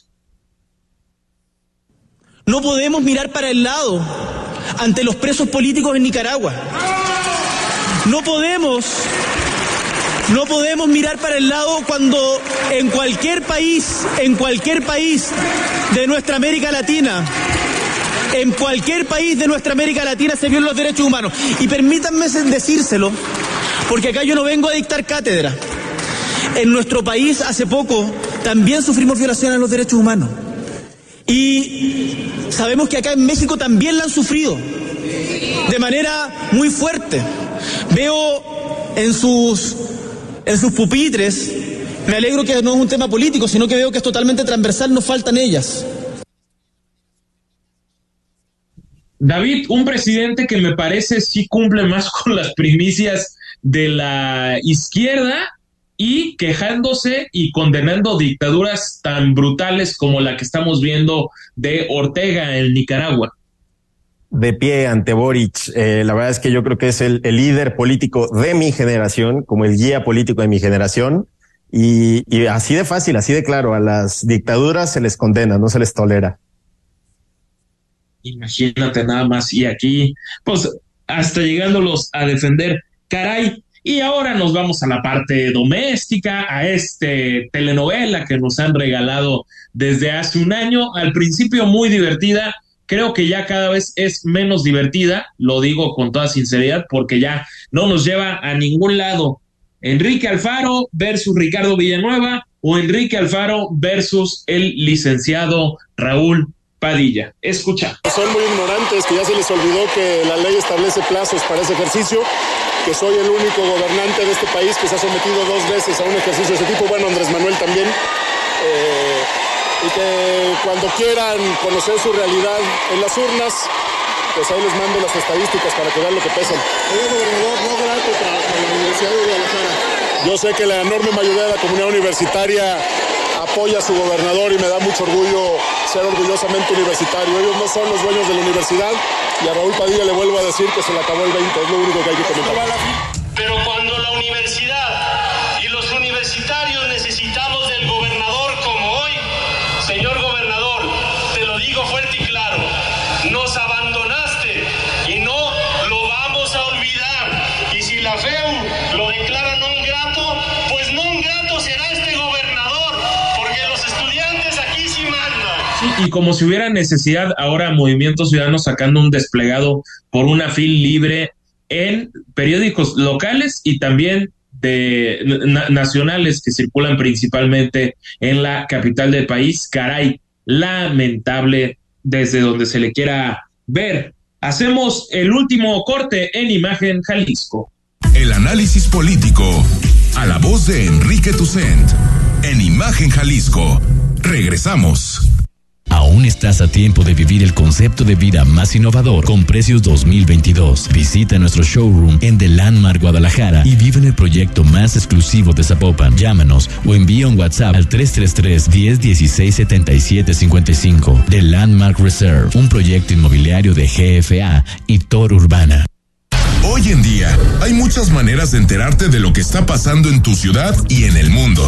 No podemos mirar para el lado ante los presos políticos en Nicaragua. No podemos, no podemos mirar para el lado cuando en cualquier país, en cualquier país de nuestra América Latina, en cualquier país de nuestra América Latina se violan los derechos humanos. Y permítanme decírselo, porque acá yo no vengo a dictar cátedra. En nuestro país hace poco también sufrimos violaciones a los derechos humanos. Y sabemos que acá en México también la han sufrido de manera muy fuerte. Veo en sus, en sus pupitres, me alegro que no es un tema político, sino que veo que es totalmente transversal, nos faltan ellas. David, un presidente que me parece sí cumple más con las primicias de la izquierda y quejándose y condenando dictaduras tan brutales como la que estamos viendo de Ortega en Nicaragua. De pie ante Boric, eh, la verdad es que yo creo que es el, el, líder político de mi generación, como el guía político de mi generación, y, y así de fácil, así de claro, a las dictaduras se les condena, no se les tolera. Imagínate nada más, y aquí, pues hasta llegándolos a defender, caray, y ahora nos vamos a la parte doméstica, a este telenovela que nos han regalado desde hace un año, al principio muy divertida, creo que ya cada vez es menos divertida, lo digo con toda sinceridad, porque ya no nos lleva a ningún lado. Enrique Alfaro versus Ricardo Villanueva o Enrique Alfaro versus el licenciado Raúl Padilla. Escucha. Son muy ignorantes, que ya se les olvidó que la ley establece plazos para ese ejercicio que soy el único gobernante de este país que se ha sometido dos veces a un ejercicio de ese tipo, bueno, Andrés Manuel también, eh, y que cuando quieran conocer su realidad en las urnas, pues ahí les mando las estadísticas para que vean lo que pesan. Señor gobernador, no grato para, para la Universidad de Guadalajara. Yo sé que la enorme mayoría de la comunidad universitaria apoya a su gobernador y me da mucho orgullo ser orgullosamente universitario. Ellos no son los dueños de la universidad y a Raúl Padilla le vuelvo a decir que se le acabó el 20, es lo único que hay que comentar. Pero cuando la universidad y los universitarios necesitamos del gobernador como hoy, señor gobernador, te lo digo fuerte y claro, nos abandonaste y no lo vamos a olvidar. Y si la FEU lo declara no grato, pues no grato será este gobernador, porque los estudiantes aquí sí mandan. Y como si hubiera necesidad ahora Movimiento Ciudadano sacando un desplegado por una fil libre en periódicos locales y también de na- nacionales que circulan principalmente en la capital del país. Caray, lamentable desde donde se le quiera ver. Hacemos el último corte en Imagen Jalisco. El análisis político a la voz de Enrique Tucent en Imagen Jalisco. Regresamos. Aún estás a tiempo de vivir el concepto de vida más innovador con precios 2022. Visita nuestro showroom en The Landmark Guadalajara y vive en el proyecto más exclusivo de Zapopan. Llámanos o envía un WhatsApp al 333 1016 7755. The Landmark Reserve, un proyecto inmobiliario de GFA y Tor Urbana. Hoy en día hay muchas maneras de enterarte de lo que está pasando en tu ciudad y en el mundo.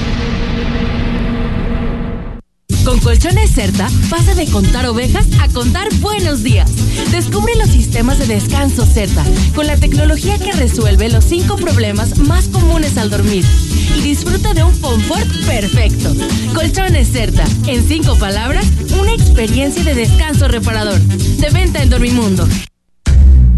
Con Colchones Certa, pasa de contar ovejas a contar buenos días. Descubre los sistemas de descanso Certa, con la tecnología que resuelve los cinco problemas más comunes al dormir. Y disfruta de un confort perfecto. Colchones Certa, en cinco palabras, una experiencia de descanso reparador. De venta en Dormimundo.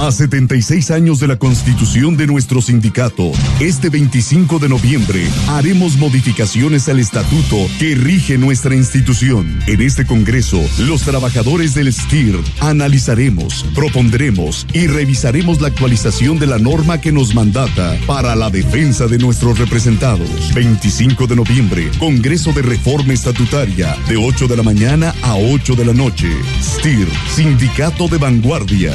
A 76 años de la constitución de nuestro sindicato, este 25 de noviembre haremos modificaciones al estatuto que rige nuestra institución. En este Congreso, los trabajadores del STIR analizaremos, propondremos y revisaremos la actualización de la norma que nos mandata para la defensa de nuestros representados. 25 de noviembre, Congreso de Reforma Estatutaria, de 8 de la mañana a 8 de la noche. STIR, Sindicato de Vanguardia.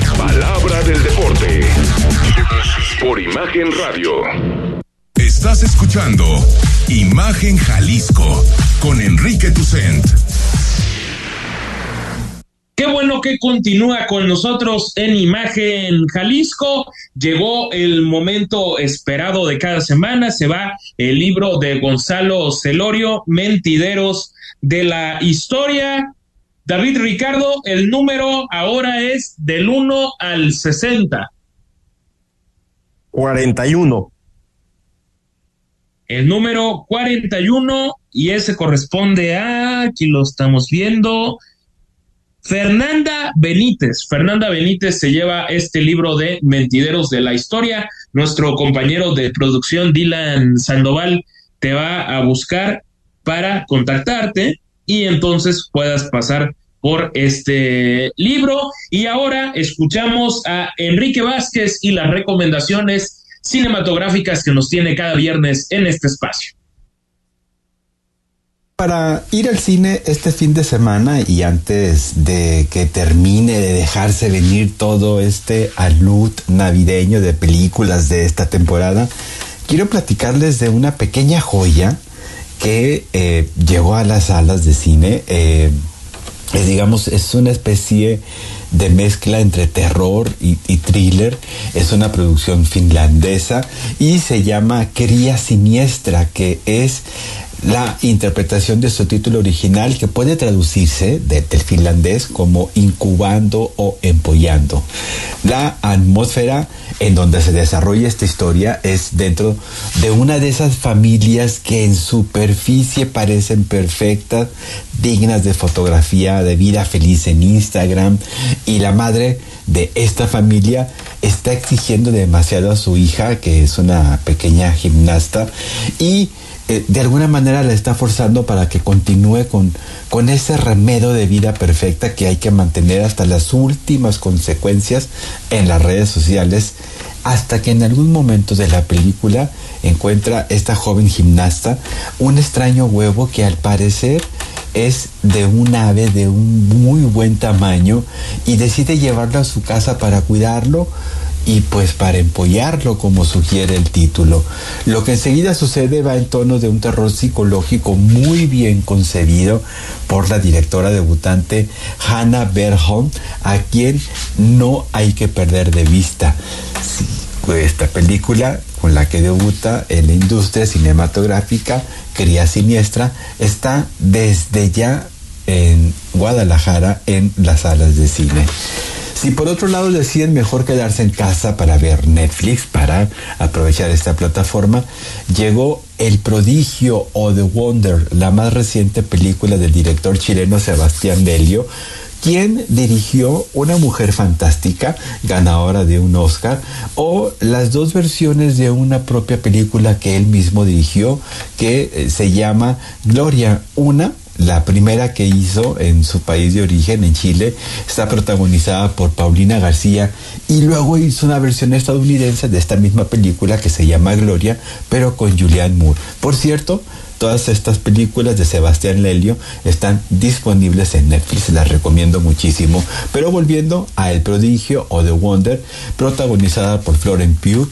Palabra del deporte. Por Imagen Radio. Estás escuchando Imagen Jalisco con Enrique Tucent. Qué bueno que continúa con nosotros en Imagen Jalisco. Llegó el momento esperado de cada semana. Se va el libro de Gonzalo Celorio, Mentideros de la Historia. David Ricardo, el número ahora es del 1 al 60. 41. el número 41 y ese corresponde a, aquí lo estamos viendo, Fernanda Benítez. Fernanda Benítez se lleva este libro de Mentideros de la Historia. Nuestro compañero de producción, Dylan Sandoval, te va a buscar para contactarte y entonces puedas pasar por este libro. Y ahora escuchamos a Enrique Vázquez y las recomendaciones cinematográficas que nos tiene cada viernes en este espacio. Para ir al cine este fin de semana y antes de que termine de dejarse venir todo este alud navideño de películas de esta temporada, quiero platicarles de una pequeña joya que eh, llegó a las salas de cine. Eh, digamos, es una especie de mezcla entre terror y, y, thriller. Es una producción finlandesa y se llama Cría Siniestra, que es la interpretación de su título original que puede traducirse del finlandés como incubando o empollando. La atmósfera en donde se desarrolla esta historia es dentro de una de esas familias que en superficie parecen perfectas, dignas de fotografía de vida feliz en Instagram y la madre de esta familia está exigiendo demasiado a su hija que es una pequeña gimnasta y eh, de alguna manera la está forzando para que continúe con, con ese remedio de vida perfecta que hay que mantener hasta las últimas consecuencias en las redes sociales, hasta que en algún momento de la película encuentra esta joven gimnasta un extraño huevo que al parecer es de un ave de un muy buen tamaño y decide llevarlo a su casa para cuidarlo y pues para empollarlo como sugiere el título. Lo que enseguida sucede va en tono de un terror psicológico muy bien concebido por la directora debutante Hannah Berholm, a quien no hay que perder de vista. Esta película con la que debuta en la industria cinematográfica, Cría Siniestra, está desde ya en Guadalajara en las salas de cine. Si por otro lado deciden mejor quedarse en casa para ver Netflix, para aprovechar esta plataforma, llegó El Prodigio o The Wonder, la más reciente película del director chileno Sebastián Delio, quien dirigió Una Mujer Fantástica, ganadora de un Oscar, o las dos versiones de una propia película que él mismo dirigió, que eh, se llama Gloria, una la primera que hizo en su país de origen, en Chile, está protagonizada por Paulina García y luego hizo una versión estadounidense de esta misma película que se llama Gloria, pero con Julianne Moore. Por cierto, Todas estas películas de Sebastián Lelio están disponibles en Netflix, las recomiendo muchísimo. Pero volviendo a El Prodigio o The Wonder, protagonizada por Florence Pugh,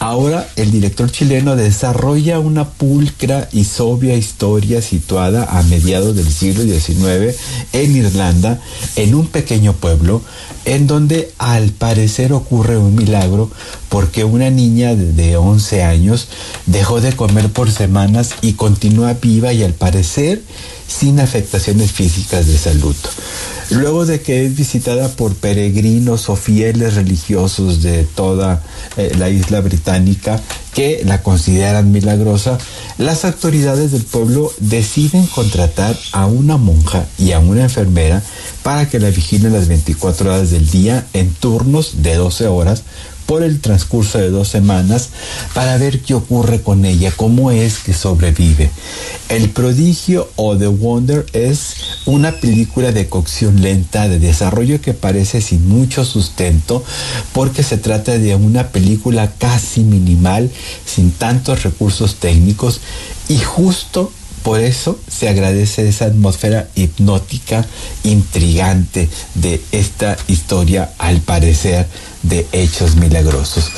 ahora el director chileno desarrolla una pulcra y sobria historia situada a mediados del siglo XIX en Irlanda, en un pequeño pueblo, en donde al parecer ocurre un milagro porque una niña de 11 años dejó de comer por semanas y continúa viva y al parecer sin afectaciones físicas de salud. Luego de que es visitada por peregrinos o fieles religiosos de toda eh, la isla británica que la consideran milagrosa, las autoridades del pueblo deciden contratar a una monja y a una enfermera para que la vigilen las 24 horas del día en turnos de 12 horas por el transcurso de dos semanas para ver qué ocurre con ella, cómo es que sobrevive. El prodigio o The Wonder es una película de cocción lenta, de desarrollo que parece sin mucho sustento, porque se trata de una película casi minimal, sin tantos recursos técnicos y justo por eso se agradece esa atmósfera hipnótica, intrigante de esta historia, al parecer, de hechos milagrosos.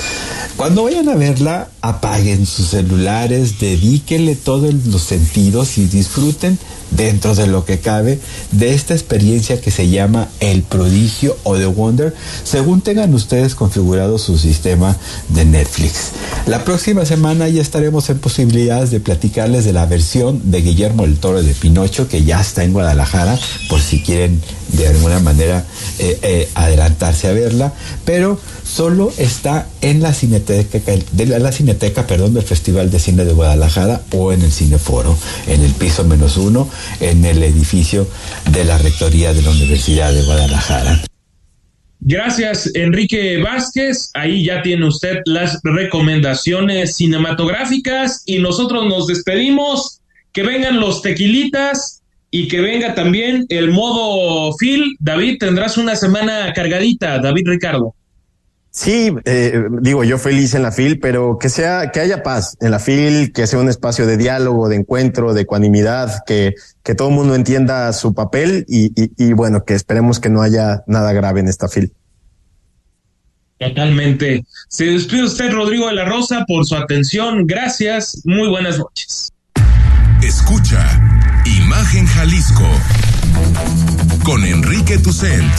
Cuando vayan a verla, apaguen sus celulares, dedíquenle todos los sentidos y disfruten dentro de lo que cabe de esta experiencia que se llama el prodigio o The Wonder, según tengan ustedes configurado su sistema de Netflix. La próxima semana ya estaremos en posibilidades de platicarles de la versión de Guillermo el Toro de Pinocho que ya está en Guadalajara, por si quieren de alguna manera eh, eh, adelantarse a verla, pero solo está en la cineteca, de la cineteca, perdón, del Festival de Cine de Guadalajara o en el Cineforo, en el piso menos uno, en el edificio de la Rectoría de la Universidad de Guadalajara. Gracias, Enrique Vázquez. Ahí ya tiene usted las recomendaciones cinematográficas y nosotros nos despedimos. Que vengan los tequilitas y que venga también el modo Phil. David, tendrás una semana cargadita, David Ricardo. Sí, eh, digo yo feliz en la FIL, pero que sea, que haya paz en la FIL, que sea un espacio de diálogo, de encuentro, de ecuanimidad, que, que todo el mundo entienda su papel y, y, y bueno, que esperemos que no haya nada grave en esta FIL. Totalmente. Se despide usted, Rodrigo de la Rosa, por su atención. Gracias. Muy buenas noches. Escucha Imagen Jalisco con Enrique Tucent